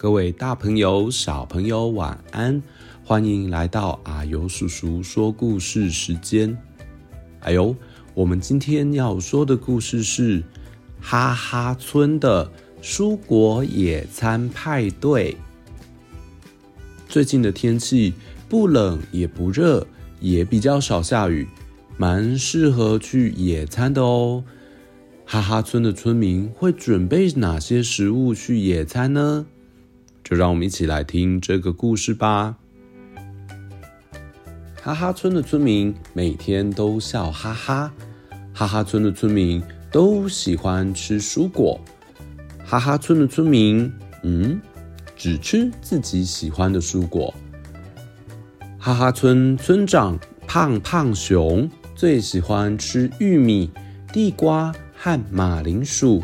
各位大朋友、小朋友，晚安！欢迎来到啊呦叔叔说故事时间。哎呦，我们今天要说的故事是哈哈村的蔬果野餐派对。最近的天气不冷也不热，也比较少下雨，蛮适合去野餐的哦。哈哈村的村民会准备哪些食物去野餐呢？就让我们一起来听这个故事吧。哈哈村的村民每天都笑哈哈，哈哈村的村民都喜欢吃蔬果，哈哈村的村民，嗯，只吃自己喜欢的蔬果。哈哈村村长胖胖熊最喜欢吃玉米、地瓜和马铃薯，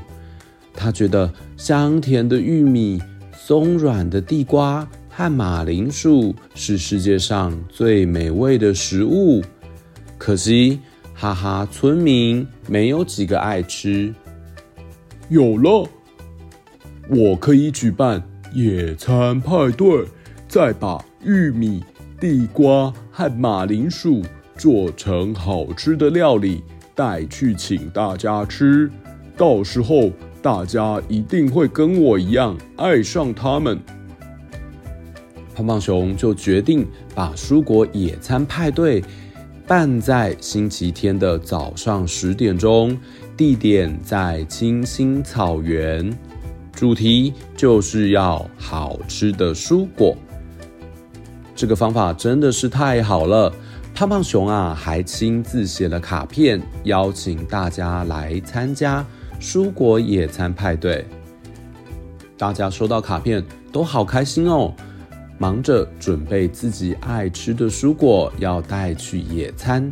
他觉得香甜的玉米。松软的地瓜和马铃薯是世界上最美味的食物，可惜哈哈村民没有几个爱吃。有了，我可以举办野餐派对，再把玉米、地瓜和马铃薯做成好吃的料理带去请大家吃，到时候。大家一定会跟我一样爱上它们。胖胖熊就决定把蔬果野餐派对办在星期天的早上十点钟，地点在青青草原，主题就是要好吃的蔬果。这个方法真的是太好了！胖胖熊啊，还亲自写了卡片，邀请大家来参加。蔬果野餐派对，大家收到卡片都好开心哦，忙着准备自己爱吃的蔬果要带去野餐。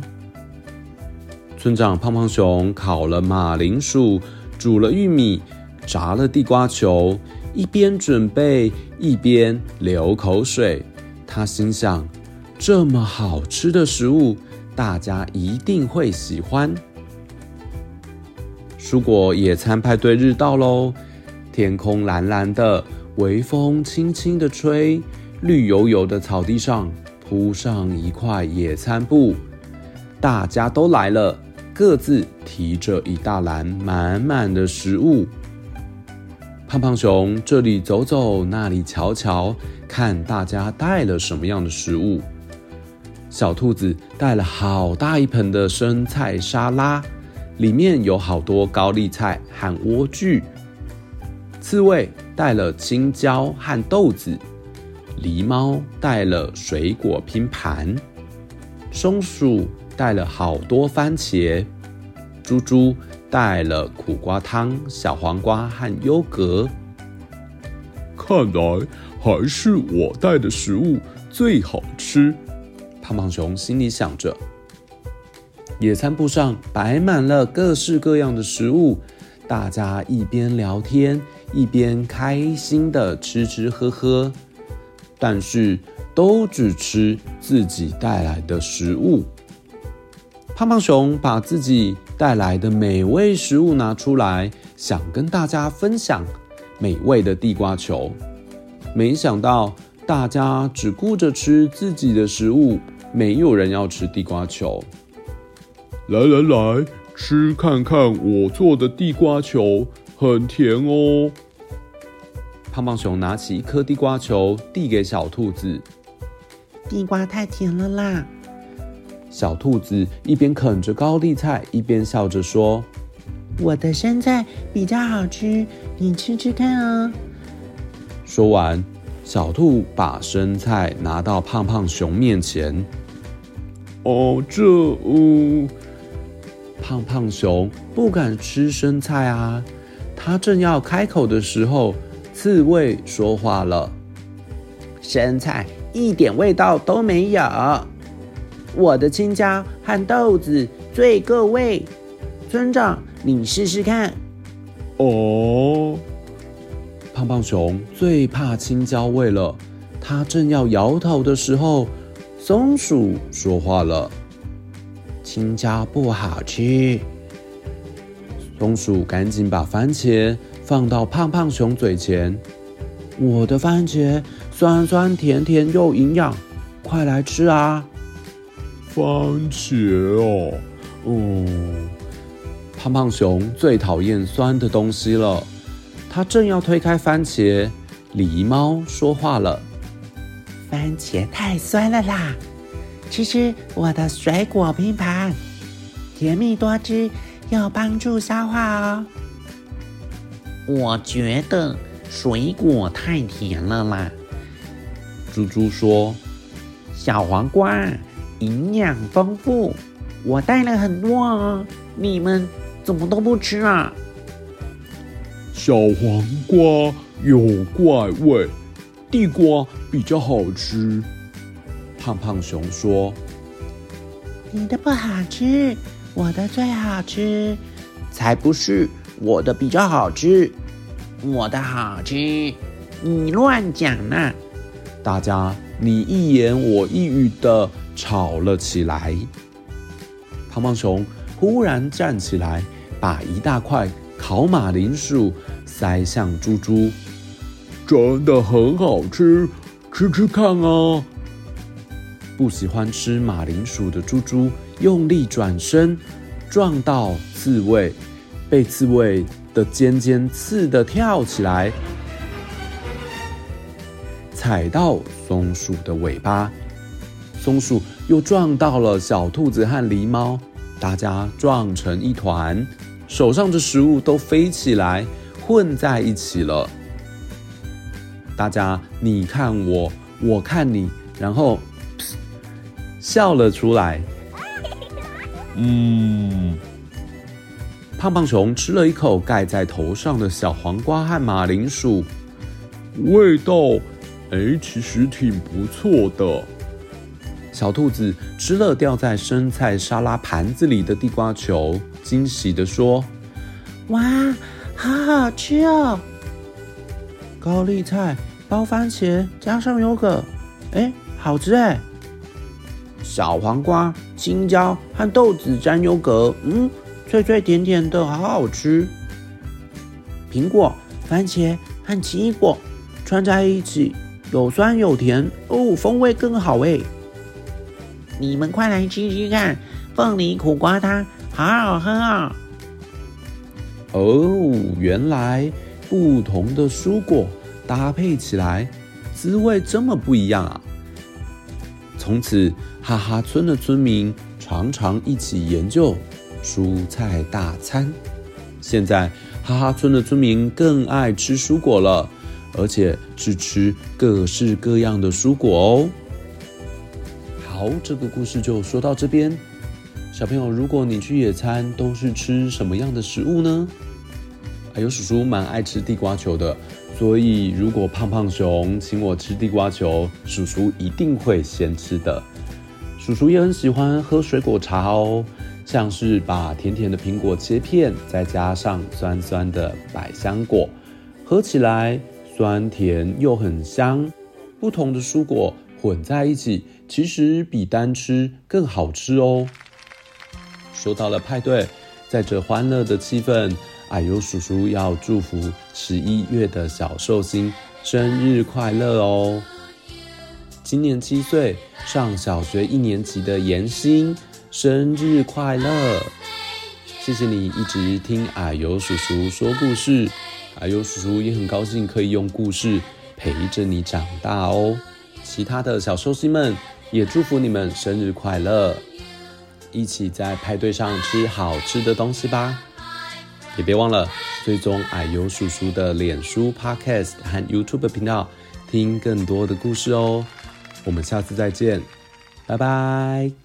村长胖胖熊烤了马铃薯，煮了玉米，炸了地瓜球，一边准备一边流口水。他心想：这么好吃的食物，大家一定会喜欢。蔬果野餐派对日到喽！天空蓝蓝的，微风轻轻的吹，绿油油的草地上铺上一块野餐布，大家都来了，各自提着一大篮满满的食物。胖胖熊这里走走，那里瞧瞧，看大家带了什么样的食物。小兔子带了好大一盆的生菜沙拉。里面有好多高丽菜和莴苣，刺猬带了青椒和豆子，狸猫带了水果拼盘，松鼠带了好多番茄，猪猪带了苦瓜汤、小黄瓜和优格。看来还是我带的食物最好吃，胖胖熊心里想着。野餐布上摆满了各式各样的食物，大家一边聊天一边开心的吃吃喝喝，但是都只吃自己带来的食物。胖胖熊把自己带来的美味食物拿出来，想跟大家分享美味的地瓜球，没想到大家只顾着吃自己的食物，没有人要吃地瓜球。来来来，吃看看我做的地瓜球，很甜哦。胖胖熊拿起一颗地瓜球，递给小兔子。地瓜太甜了啦！小兔子一边啃着高丽菜，一边笑着说：“我的生菜比较好吃，你吃吃看啊。”说完，小兔把生菜拿到胖胖熊面前。哦，这……嗯，胖胖熊不敢吃生菜啊。他正要开口的时候，刺猬说话了：“生菜一点味道都没有，我的青椒和豆子最够味。村长，你试试看。”哦。胖胖熊最怕青椒味了，他正要摇头的时候，松鼠说话了：“青椒不好吃。”松鼠赶紧把番茄放到胖胖熊嘴前：“我的番茄酸酸甜甜又营养，快来吃啊！”番茄哦，哦，胖胖熊最讨厌酸的东西了。他正要推开番茄，狸猫说话了：“番茄太酸了啦，吃吃我的水果拼盘，甜蜜多汁，有帮助消化哦。”我觉得水果太甜了啦。猪猪说：“小黄瓜营养丰富，我带了很多哦，你们怎么都不吃啊？”小黄瓜有怪味，地瓜比较好吃。胖胖熊说：“你的不好吃，我的最好吃。”才不是，我的比较好吃，我的好吃。你乱讲呢！大家你一言我一语的吵了起来。胖胖熊忽然站起来，把一大块。烤马铃薯塞向猪猪，真的很好吃，吃吃看啊！不喜欢吃马铃薯的猪猪用力转身，撞到刺猬，被刺猬的尖尖刺得跳起来，踩到松鼠的尾巴，松鼠又撞到了小兔子和狸猫，大家撞成一团。手上的食物都飞起来，混在一起了。大家你看我，我看你，然后笑了出来。嗯，胖胖熊吃了一口盖在头上的小黄瓜和马铃薯，味道，哎，其实挺不错的。小兔子吃了掉在生菜沙拉盘子里的地瓜球。惊喜地说：“哇，好好吃哦！高丽菜包番茄加上优格，哎，好吃哎！小黄瓜、青椒和豆子沾优格，嗯，脆脆甜甜的，好好吃。苹果、番茄和奇异果串在一起，有酸有甜哦，风味更好哎！你们快来吃吃看，凤梨苦瓜汤。”好好喝啊！哦，原来不同的蔬果搭配起来，滋味这么不一样啊！从此，哈哈村的村民常常一起研究蔬菜大餐。现在，哈哈村的村民更爱吃蔬果了，而且是吃各式各样的蔬果哦。好，这个故事就说到这边。小朋友，如果你去野餐，都是吃什么样的食物呢？啊，有叔叔蛮爱吃地瓜球的，所以如果胖胖熊请我吃地瓜球，叔叔一定会先吃的。叔叔也很喜欢喝水果茶哦，像是把甜甜的苹果切片，再加上酸酸的百香果，喝起来酸甜又很香。不同的蔬果混在一起，其实比单吃更好吃哦。说到了派对，在这欢乐的气氛，矮油叔叔要祝福十一月的小寿星生日快乐哦！今年七岁，上小学一年级的妍欣，生日快乐！谢谢你一直听啊呦叔叔说故事，啊呦叔叔也很高兴可以用故事陪着你长大哦。其他的小寿星们也祝福你们生日快乐！一起在派对上吃好吃的东西吧！也别忘了追踪矮油叔叔的脸书、Podcast 和 YouTube 频道，听更多的故事哦。我们下次再见，拜拜。